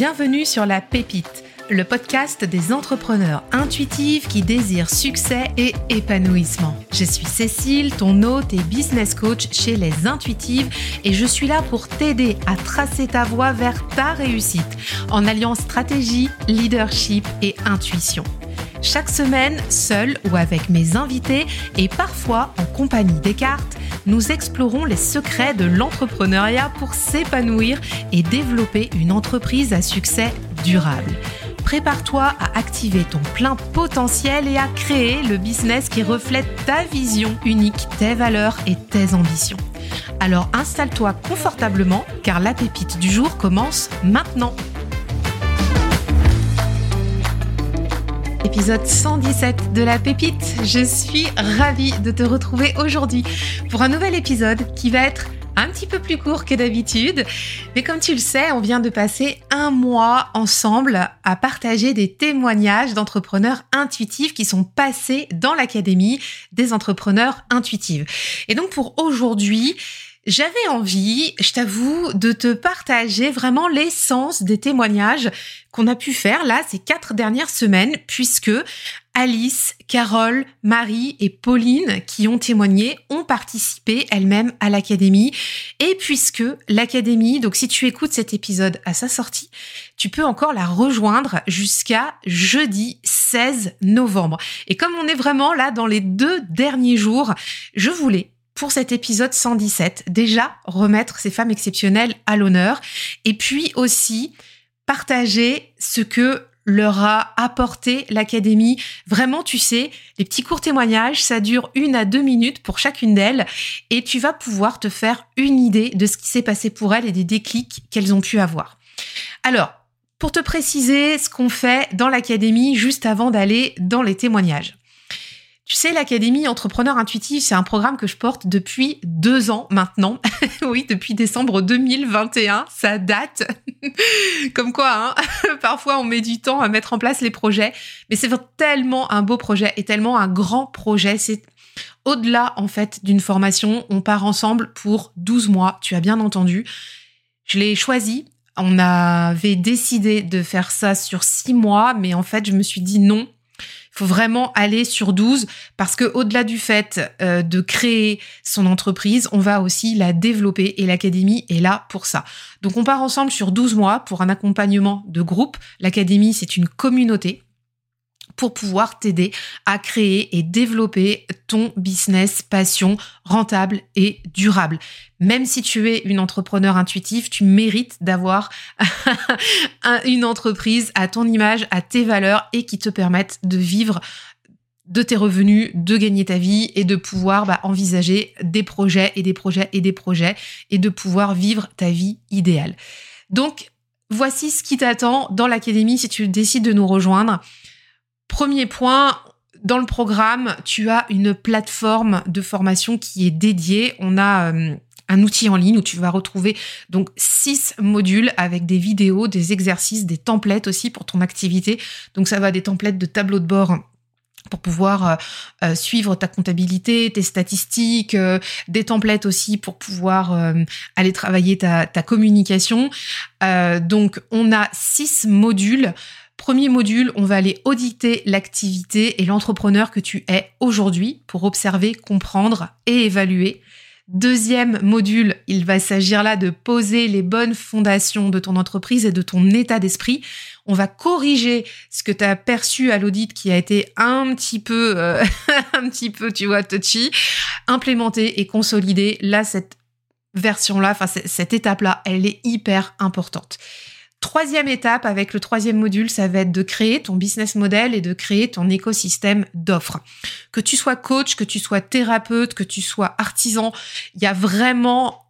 Bienvenue sur La Pépite, le podcast des entrepreneurs intuitifs qui désirent succès et épanouissement. Je suis Cécile, ton hôte et business coach chez Les Intuitives et je suis là pour t'aider à tracer ta voie vers ta réussite en alliant stratégie, leadership et intuition. Chaque semaine, seul ou avec mes invités et parfois en compagnie des cartes, nous explorons les secrets de l'entrepreneuriat pour s'épanouir et développer une entreprise à succès durable. Prépare-toi à activer ton plein potentiel et à créer le business qui reflète ta vision unique, tes valeurs et tes ambitions. Alors installe-toi confortablement car la pépite du jour commence maintenant. Épisode 117 de la pépite. Je suis ravie de te retrouver aujourd'hui pour un nouvel épisode qui va être un petit peu plus court que d'habitude. Mais comme tu le sais, on vient de passer un mois ensemble à partager des témoignages d'entrepreneurs intuitifs qui sont passés dans l'Académie des entrepreneurs intuitifs. Et donc pour aujourd'hui, j'avais envie, je t'avoue, de te partager vraiment l'essence des témoignages qu'on a pu faire là ces quatre dernières semaines, puisque Alice, Carole, Marie et Pauline qui ont témoigné ont participé elles-mêmes à l'académie. Et puisque l'académie, donc si tu écoutes cet épisode à sa sortie, tu peux encore la rejoindre jusqu'à jeudi 16 novembre. Et comme on est vraiment là dans les deux derniers jours, je voulais pour cet épisode 117. Déjà, remettre ces femmes exceptionnelles à l'honneur et puis aussi partager ce que leur a apporté l'académie. Vraiment, tu sais, les petits courts témoignages, ça dure une à deux minutes pour chacune d'elles et tu vas pouvoir te faire une idée de ce qui s'est passé pour elles et des déclics qu'elles ont pu avoir. Alors, pour te préciser ce qu'on fait dans l'académie juste avant d'aller dans les témoignages. Tu sais, l'Académie Entrepreneur Intuitif, c'est un programme que je porte depuis deux ans maintenant. oui, depuis décembre 2021, ça date. Comme quoi, hein parfois on met du temps à mettre en place les projets, mais c'est tellement un beau projet et tellement un grand projet. C'est au-delà, en fait, d'une formation. On part ensemble pour 12 mois, tu as bien entendu. Je l'ai choisi. On avait décidé de faire ça sur six mois, mais en fait, je me suis dit non, faut vraiment aller sur 12 parce que au-delà du fait euh, de créer son entreprise, on va aussi la développer et l'académie est là pour ça. Donc on part ensemble sur 12 mois pour un accompagnement de groupe. L'académie, c'est une communauté pour pouvoir t'aider à créer et développer ton business passion rentable et durable. Même si tu es une entrepreneur intuitive, tu mérites d'avoir une entreprise à ton image, à tes valeurs et qui te permette de vivre de tes revenus, de gagner ta vie et de pouvoir bah, envisager des projets et des projets et des projets et de pouvoir vivre ta vie idéale. Donc, voici ce qui t'attend dans l'académie si tu décides de nous rejoindre. Premier point, dans le programme, tu as une plateforme de formation qui est dédiée. On a euh, un outil en ligne où tu vas retrouver donc six modules avec des vidéos, des exercices, des templates aussi pour ton activité. Donc ça va des templates de tableau de bord pour pouvoir euh, euh, suivre ta comptabilité, tes statistiques, des templates aussi pour pouvoir aller travailler ta, ta communication. donc on a six modules Premier module, on va aller auditer l'activité et l'entrepreneur que tu es aujourd'hui pour observer, comprendre et évaluer. Deuxième module, il va s'agir là de poser les bonnes fondations de ton entreprise et de ton état d'esprit. On va corriger ce que tu as perçu à l'audit qui a été un petit peu, euh, un petit peu, tu vois, touchy, implémenter et consolider. Là, cette version-là, enfin, cette étape-là, elle est hyper importante. Troisième étape avec le troisième module, ça va être de créer ton business model et de créer ton écosystème d'offres. Que tu sois coach, que tu sois thérapeute, que tu sois artisan, il y a vraiment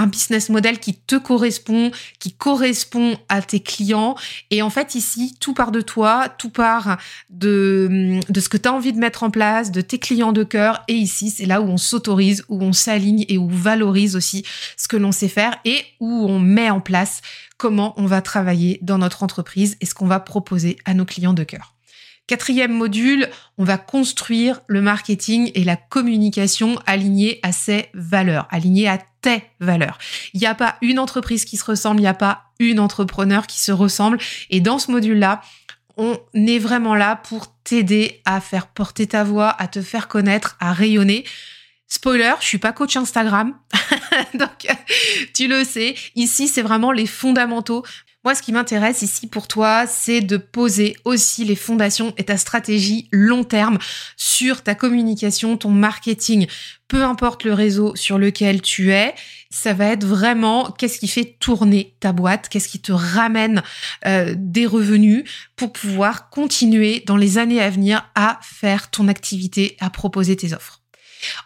un business model qui te correspond, qui correspond à tes clients. Et en fait, ici, tout part de toi, tout part de, ce que tu as envie de mettre en place, de tes clients de cœur. Et ici, c'est là où on s'autorise, où on s'aligne et où on valorise aussi ce que l'on sait faire et où on met en place comment on va travailler dans notre entreprise et ce qu'on va proposer à nos clients de cœur. Quatrième module, on va construire le marketing et la communication alignés à ses valeurs, alignés à tes valeurs. Il n'y a pas une entreprise qui se ressemble, il n'y a pas une entrepreneur qui se ressemble. Et dans ce module-là, on est vraiment là pour t'aider à faire porter ta voix, à te faire connaître, à rayonner. Spoiler, je suis pas coach Instagram, donc tu le sais. Ici, c'est vraiment les fondamentaux. Moi, ce qui m'intéresse ici pour toi, c'est de poser aussi les fondations et ta stratégie long terme sur ta communication, ton marketing. Peu importe le réseau sur lequel tu es, ça va être vraiment qu'est-ce qui fait tourner ta boîte, qu'est-ce qui te ramène euh, des revenus pour pouvoir continuer dans les années à venir à faire ton activité, à proposer tes offres?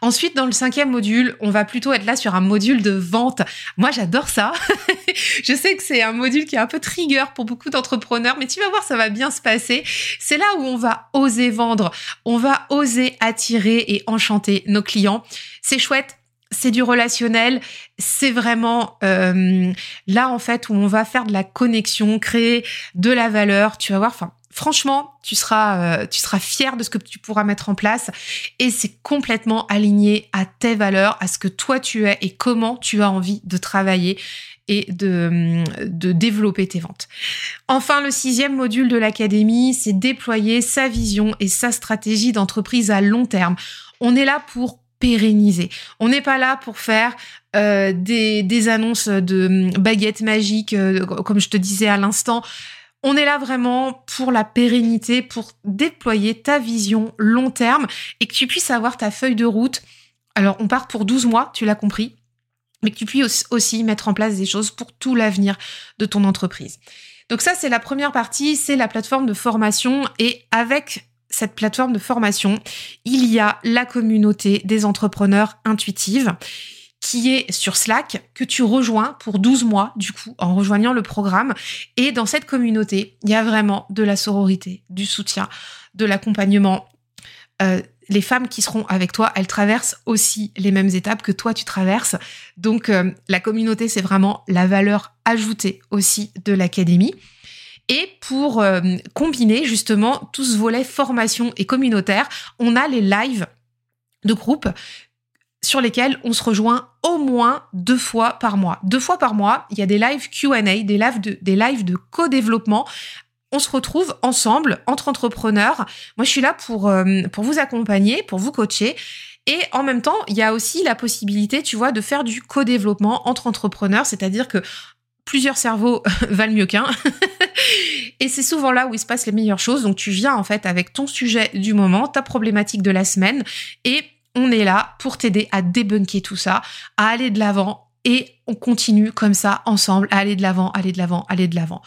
Ensuite, dans le cinquième module, on va plutôt être là sur un module de vente. Moi, j'adore ça. je sais que c'est un module qui est un peu trigger pour beaucoup d'entrepreneurs, mais tu vas voir, ça va bien se passer. C'est là où on va oser vendre, on va oser attirer et enchanter nos clients. C'est chouette c'est du relationnel, c'est vraiment euh, là en fait où on va faire de la connexion, créer de la valeur. Tu vas voir, enfin franchement, tu seras, euh, fier de ce que tu pourras mettre en place et c'est complètement aligné à tes valeurs, à ce que toi tu es et comment tu as envie de travailler et de, de développer tes ventes. Enfin, le sixième module de l'académie, c'est déployer sa vision et sa stratégie d'entreprise à long terme. On est là pour pérenniser. On n'est pas là pour faire euh, des, annonces de baguettes magiques, euh, comme je te disais à l'instant. On est là vraiment pour la pérennité, pour déployer ta vision long terme et que tu puisses avoir ta feuille de route. Alors, on part pour 12 mois, tu l'as compris, mais que tu puisses aussi mettre en place des choses pour tout l'avenir de ton entreprise. Donc ça, c'est la première partie, c'est la plateforme de formation et avec cette plateforme de formation, il y a la communauté des entrepreneurs intuitives qui est sur Slack, que tu rejoins pour 12 mois, du coup, en rejoignant le programme. Et dans cette communauté, il y a vraiment de la sororité, du soutien, de l'accompagnement. Euh, les femmes qui seront avec toi, elles traversent aussi les mêmes étapes que toi tu traverses. Donc euh, la communauté, c'est vraiment la valeur ajoutée aussi de l'académie. Et pour euh, combiner justement tout ce volet formation et communautaire, on a les lives de groupe sur lesquels on se rejoint au moins deux fois par mois. Deux fois par mois, il y a des lives Q&A, des lives de, des lives de co-développement. On se retrouve ensemble entre entrepreneurs. Moi, je suis là pour, euh, pour vous accompagner, pour vous coacher. Et en même temps, il y a aussi la possibilité, tu vois, de faire du co-développement entre entrepreneurs, c'est-à-dire que plusieurs cerveaux valent mieux qu'un. et c'est souvent là où il se passe les meilleures choses. Donc tu viens en fait avec ton sujet du moment, ta problématique de la semaine, et on est là pour t'aider à débunker tout ça, à aller de l'avant et on continue comme ça ensemble, à aller de l'avant, aller de l'avant, aller de l'avant.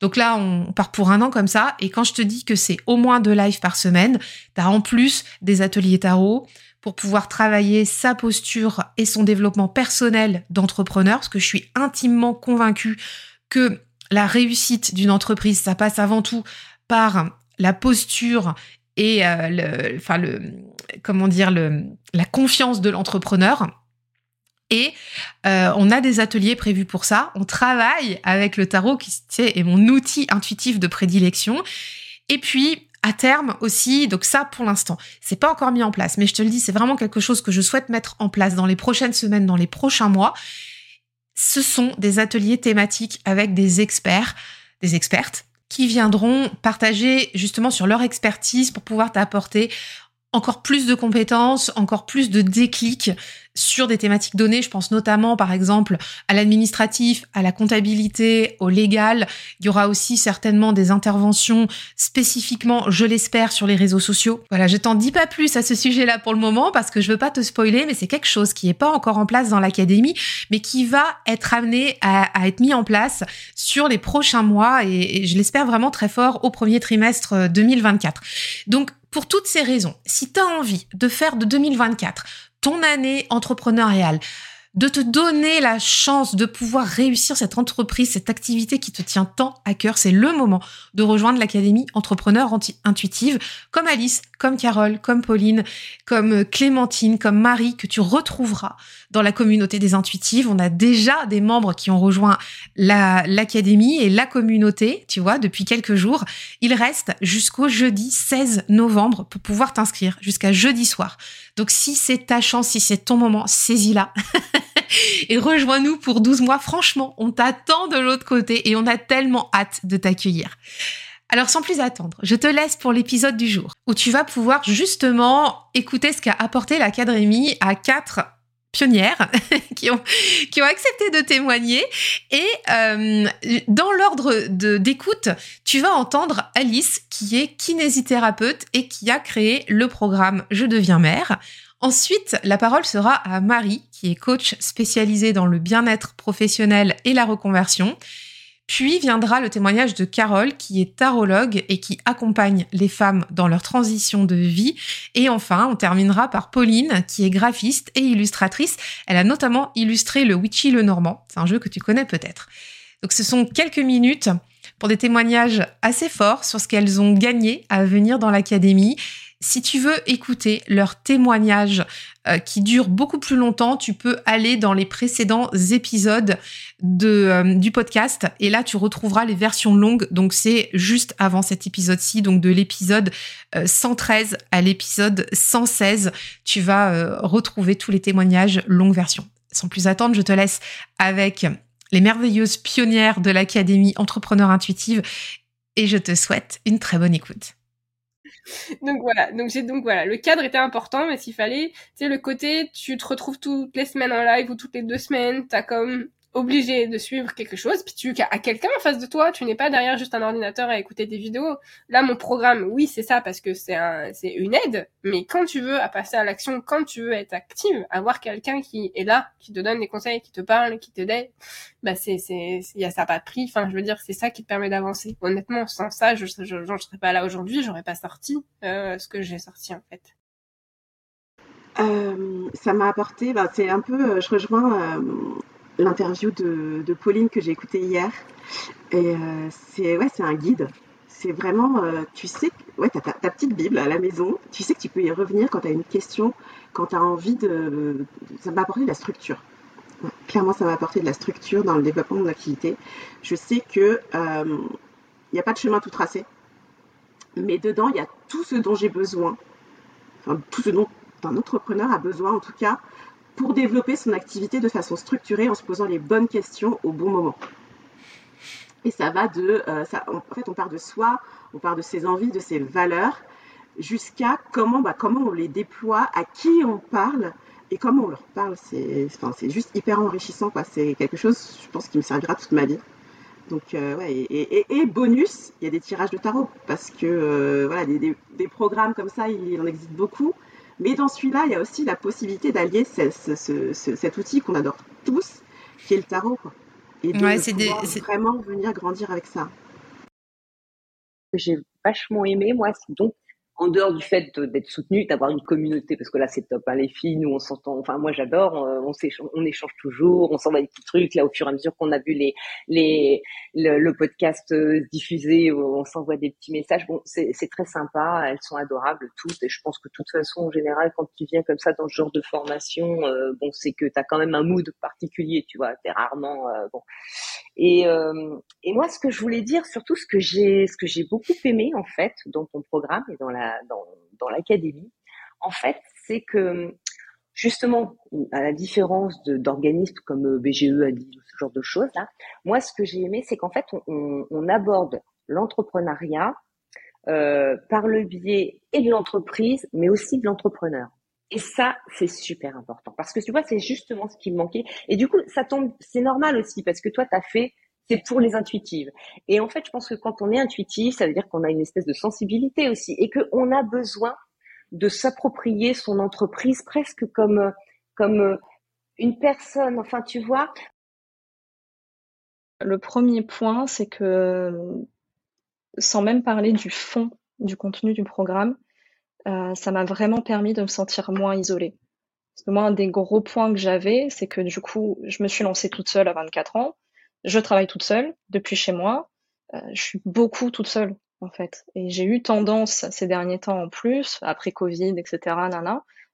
Donc là, on part pour un an comme ça. Et quand je te dis que c'est au moins deux lives par semaine, tu as en plus des ateliers tarot pour pouvoir travailler sa posture et son développement personnel d'entrepreneur, parce que je suis intimement convaincue que la réussite d'une entreprise, ça passe avant tout par la posture et euh, le, comment dire, le, la confiance de l'entrepreneur. Et euh, on a des ateliers prévus pour ça. On travaille avec le tarot qui est mon outil intuitif de prédilection. Et puis à terme aussi, donc ça pour l'instant, c'est pas encore mis en place, mais je te le dis, c'est vraiment quelque chose que je souhaite mettre en place dans les prochaines semaines, dans les prochains mois. Ce sont des ateliers thématiques avec des experts, des expertes qui viendront partager justement sur leur expertise pour pouvoir t'apporter encore plus de compétences, encore plus de déclics sur des thématiques données. Je pense notamment, par exemple, à l'administratif, à la comptabilité, au légal. Il y aura aussi certainement des interventions spécifiquement, je l'espère, sur les réseaux sociaux. Voilà, je t'en dis pas plus à ce sujet-là pour le moment parce que je veux pas te spoiler, mais c'est quelque chose qui est pas encore en place dans l'académie, mais qui va être amené à, être mis en place sur les prochains mois et, et je l'espère vraiment très fort au premier trimestre 2024. Donc, pour toutes ces raisons, si tu as envie de faire de 2024 ton année entrepreneuriale, de te donner la chance de pouvoir réussir cette entreprise, cette activité qui te tient tant à cœur, c'est le moment de rejoindre l'Académie Entrepreneur Intuitive, comme Alice, comme Carole, comme Pauline, comme Clémentine, comme Marie, que tu retrouveras dans la communauté des intuitives. On a déjà des membres qui ont rejoint l'Académie et la communauté, tu vois, depuis quelques jours. Il reste jusqu'au jeudi 16 novembre pour pouvoir t'inscrire, jusqu'à jeudi soir. Donc si c'est ta chance, si c'est ton moment, saisis-la. et rejoins-nous pour 12 mois. Franchement, on t'attend de l'autre côté et on a tellement hâte de t'accueillir. Alors sans plus attendre, je te laisse pour l'épisode du jour où tu vas pouvoir justement écouter ce qu'a apporté l'Académie à quatre pionnières qui ont accepté de témoigner et euh, dans l'ordre d'écoute tu vas entendre Alice qui est kinésithérapeute et qui a créé le programme Je deviens mère Ensuite, la parole sera à Marie, qui est coach spécialisée dans le bien-être professionnel et la reconversion. Puis viendra le témoignage de Carole, qui est tarologue et qui accompagne les femmes dans leur transition de vie. Et enfin, on terminera par Pauline, qui est graphiste et illustratrice. Elle a notamment illustré le Witchy le Normand. C'est un jeu que tu connais peut-être. Donc ce sont quelques minutes pour des témoignages assez forts sur ce qu'elles ont gagné à venir dans l'académie si tu veux écouter leurs témoignages euh, qui durent beaucoup plus longtemps, tu peux aller dans les précédents épisodes de, euh, du podcast et là tu retrouveras les versions longues. Donc c'est juste avant cet épisode-ci, donc de l'épisode 113 euh, à l'épisode 116, tu vas retrouver tous les témoignages longue version. Sans plus attendre, je te laisse avec les merveilleuses pionnières de l'Académie Entrepreneur Intuitive. Et je te souhaite une très bonne écoute. donc voilà, donc j'ai donc voilà, le cadre était important, mais s'il fallait, tu sais, le côté, tu te retrouves toutes les semaines en live ou toutes les deux semaines, t'as comme obligé de suivre quelque chose, puis tu as quelqu'un en face de toi, tu n'es pas derrière juste un ordinateur à écouter des vidéos. Là, mon programme, oui, c'est ça parce que c'est un, c'est une aide, mais quand tu veux à passer à l'action, quand tu veux être active, avoir quelqu'un qui est là, qui te donne des conseils, qui te parle, qui te t'aide, bah c'est, c'est, y a ça pas de. Enfin, je veux dire, c'est ça qui te permet d'avancer. Honnêtement, sans ça, je, je, je, serais pas là aujourd'hui, j'aurais pas sorti euh, ce que j'ai sorti en fait. Euh, ça m'a apporté, bah, c'est un peu, euh, je rejoins euh, l'interview de, Pauline que j'ai écoutée hier. Et euh, c'est ouais, un guide. C'est vraiment, euh, tu sais, ouais, tu as ta, petite Bible à la maison, tu sais que tu peux y revenir quand tu as une question, quand tu as envie de... Ça m'a apporté de la structure. clairement, ça m'a apporté de la structure dans le développement de mon activité. Je sais que il euh, n'y a pas de chemin tout tracé, mais dedans, il y a tout ce dont j'ai besoin, enfin, tout ce dont un entrepreneur a besoin, en tout cas, pour développer son activité de façon structurée en se posant les bonnes questions au bon moment. Et ça va de, euh, en fait, on part de soi, on part de ses envies, de ses valeurs, jusqu'à comment, bah, comment on les déploie, à qui on parle et comment on leur parle. C'est, enfin, juste hyper enrichissant. C'est quelque chose, je pense, qui me servira toute ma vie. Donc, euh, ouais, et, bonus, il y a des tirages de tarot parce que euh, voilà, des, programmes comme ça, il en existe beaucoup. Mais dans celui-là, il y a aussi la possibilité d'allier cet outil qu'on adore tous, qui est le tarot. Et de vraiment venir grandir avec ça. J'ai vachement aimé, moi, donc en dehors du fait d'être soutenu, d'avoir une communauté, parce que là c'est top, hein, les filles, nous on s'entend, enfin moi j'adore, on, on, échange toujours, on s'envoie des petits trucs, là au fur et à mesure qu'on a vu les, les, le, podcast euh, diffusé, on s'envoie des petits messages, bon c'est très sympa, elles sont adorables toutes, et je pense que de toute façon en général quand tu viens comme ça dans ce genre de formation, euh, bon c'est que tu as quand même un mood particulier, tu vois, t'es rarement, euh, bon. Et, et moi ce que je voulais dire, surtout ce que j'ai beaucoup aimé en fait dans ton programme et dans la dans, l'académie, en fait, c'est que justement, à la différence d'organismes comme euh, BGE, ADI ce genre de choses, là, moi, ce que j'ai aimé, c'est qu'en fait, on, aborde l'entrepreneuriat euh, par le biais et de l'entreprise, mais aussi de l'entrepreneur. Et ça, c'est super important parce que tu vois, c'est justement ce qui me manquait. Et du coup, ça tombe, c'est normal aussi parce que toi, tu as fait c'est pour les intuitives. Et en fait, je pense que quand on est intuitif, ça veut dire qu'on a une espèce de sensibilité aussi et qu'on a besoin de s'approprier son entreprise presque comme, comme une personne. Enfin, tu vois? Le premier point, c'est que sans même parler du fond du contenu du programme, euh, ça m'a vraiment permis de me sentir moins isolée. Parce que moi, un des gros points que j'avais, c'est que du coup, je me suis lancée toute seule à 24 ans. Je travaille toute seule depuis chez moi. Euh, je suis beaucoup toute seule, en fait. Et j'ai eu tendance ces derniers temps en plus, après Covid, etc.,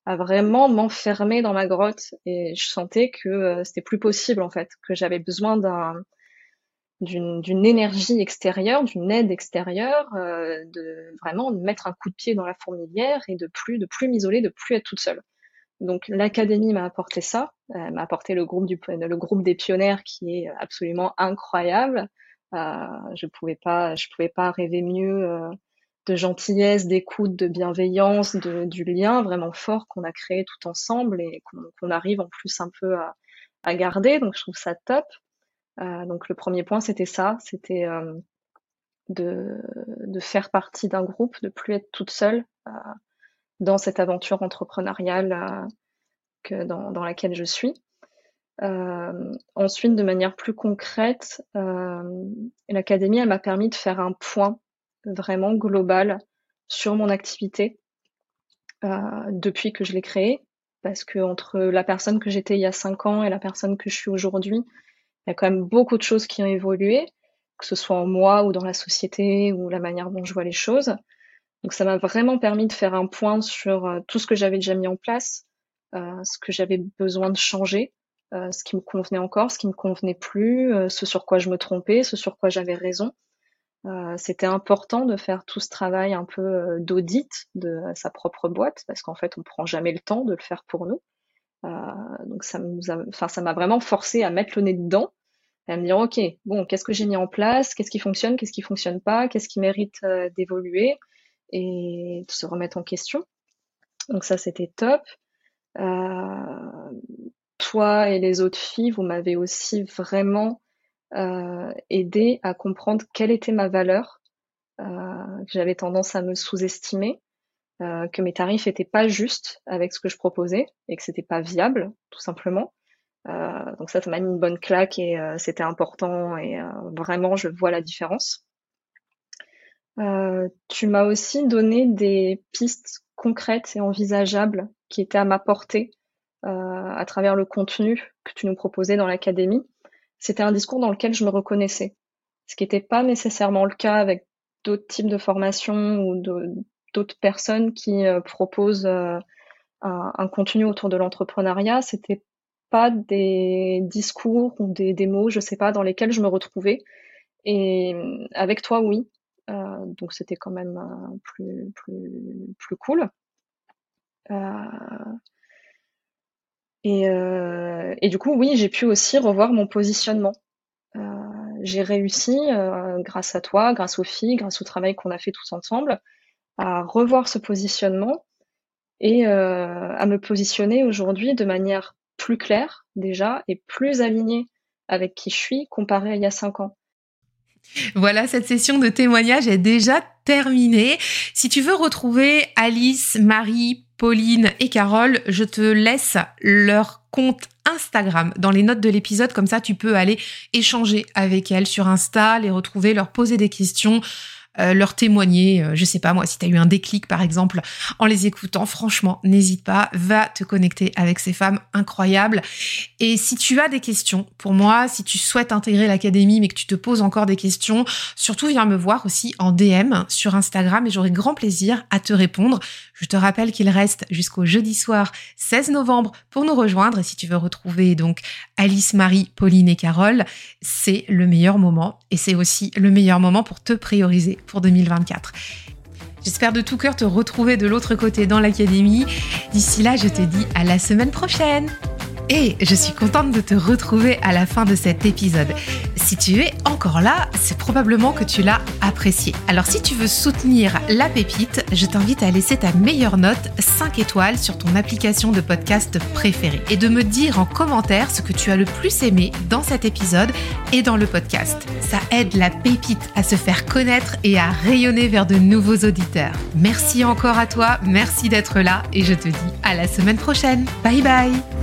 à vraiment m'enfermer dans ma grotte. Et je sentais que euh, c'était plus possible, en fait, que j'avais besoin d'un d'une énergie extérieure, d'une aide extérieure, euh, de vraiment mettre un coup de pied dans la fourmilière et de plus de plus m'isoler, de plus être toute seule. Donc l'académie m'a apporté ça, euh, m'a apporté le groupe du le groupe des pionnières qui est absolument incroyable. Euh, je pouvais pas pouvais pas rêver mieux euh, de gentillesse, d'écoute, de bienveillance, de, du lien vraiment fort qu'on a créé tout ensemble et qu'on arrive en plus un peu à, à, garder. Donc je trouve ça top. Euh, donc le premier point c'était ça, c'était de, de faire partie d'un groupe, de plus être toute seule dans cette aventure entrepreneuriale euh, que dans, dans, laquelle je suis. Euh, ensuite, de manière plus concrète, euh, l'académie, elle m'a permis de faire un point vraiment global sur mon activité depuis que je l'ai créée, parce que entre la personne que j'étais il y a cinq ans et la personne que je suis aujourd'hui, il y a quand même beaucoup de choses qui ont évolué, que ce soit en moi ou dans la société ou la manière dont je vois les choses. Donc ça m'a vraiment permis de faire un point sur euh, tout ce que j'avais déjà mis en place, euh, ce que j'avais besoin de changer, euh, ce qui me convenait encore, ce qui me convenait plus, euh, ce sur quoi je me trompais, ce sur quoi j'avais raison. Euh, C'était important de faire tout ce travail un peu euh, d'audit de sa propre boîte parce qu'en fait on prend jamais le temps de le faire pour nous. donc ça nous a, enfin m'a vraiment forcé à mettre le nez dedans à me dire ok bon qu'est-ce que j'ai mis en place, qu'est-ce qui fonctionne, qu'est-ce qui fonctionne pas, qu'est-ce qui mérite d'évoluer? Et de se remettre en question. Donc ça, c'était top. Euh, toi et les autres filles, vous m'avez aussi vraiment euh, aidé à comprendre quelle était ma valeur, euh, que j'avais tendance à me sous-estimer, euh, que mes tarifs étaient pas justes avec ce que je proposais et que c'était pas viable, tout simplement. Euh, donc ça, ça m'a mis une bonne claque et euh, c'était important et vraiment, je vois la différence. Euh, tu m'as aussi donné des pistes concrètes et envisageables qui étaient à ma portée euh, à travers le contenu que tu nous proposais dans l'académie. C'était un discours dans lequel je me reconnaissais, ce qui n'était pas nécessairement le cas avec d'autres types de formations ou d'autres personnes qui euh, proposent un, un, contenu autour de l'entrepreneuriat. C'était pas des discours ou des, des mots, je sais pas, dans lesquels je me retrouvais. Et avec toi, oui, euh, donc c'était quand même euh, plus, plus, plus cool. Euh, et, et, du coup, oui, j'ai pu aussi revoir mon positionnement. j'ai réussi, grâce à toi, grâce aux filles, grâce au travail qu'on a fait tous ensemble, à revoir ce positionnement et à me positionner aujourd'hui de manière plus claire déjà et plus alignée avec qui je suis comparé à il y a cinq ans. Voilà, cette session de témoignage est déjà terminée. Si tu veux retrouver Alice, Marie, Pauline et Carole, je te laisse leur compte Instagram dans les notes de l'épisode. Comme ça, tu peux aller échanger avec elles sur Insta, les retrouver, leur poser des questions. Euh, leur témoigner. Euh, je sais pas moi, si tu as eu un déclic par exemple en les écoutant, franchement, n'hésite pas, va te connecter avec ces femmes incroyables. Et si tu as des questions pour moi, si tu souhaites intégrer l'académie mais que tu te poses encore des questions, surtout viens me voir aussi en DM sur Instagram et j'aurai grand plaisir à te répondre. Je te rappelle qu'il reste jusqu'au jeudi soir 16 novembre pour nous rejoindre et si tu veux retrouver donc Alice, Marie, Pauline et Carole, c'est le meilleur moment et c'est aussi le meilleur moment pour te prioriser pour 2024. J'espère de tout cœur te retrouver de l'autre côté dans l'académie. D'ici là, je te dis à la semaine prochaine. Et je suis contente de te retrouver à la fin de cet épisode. Si tu es encore là, c'est probablement que tu l'as apprécié. Alors si tu veux soutenir la pépite, je t'invite à laisser ta meilleure note 5 étoiles sur ton application de podcast préférée et de me dire en commentaire ce que tu as le plus aimé dans cet épisode et dans le podcast. Ça aide la pépite à se faire connaître et à rayonner vers de nouveaux auditeurs. Merci encore à toi, merci d'être là et je te dis à la semaine prochaine. Bye bye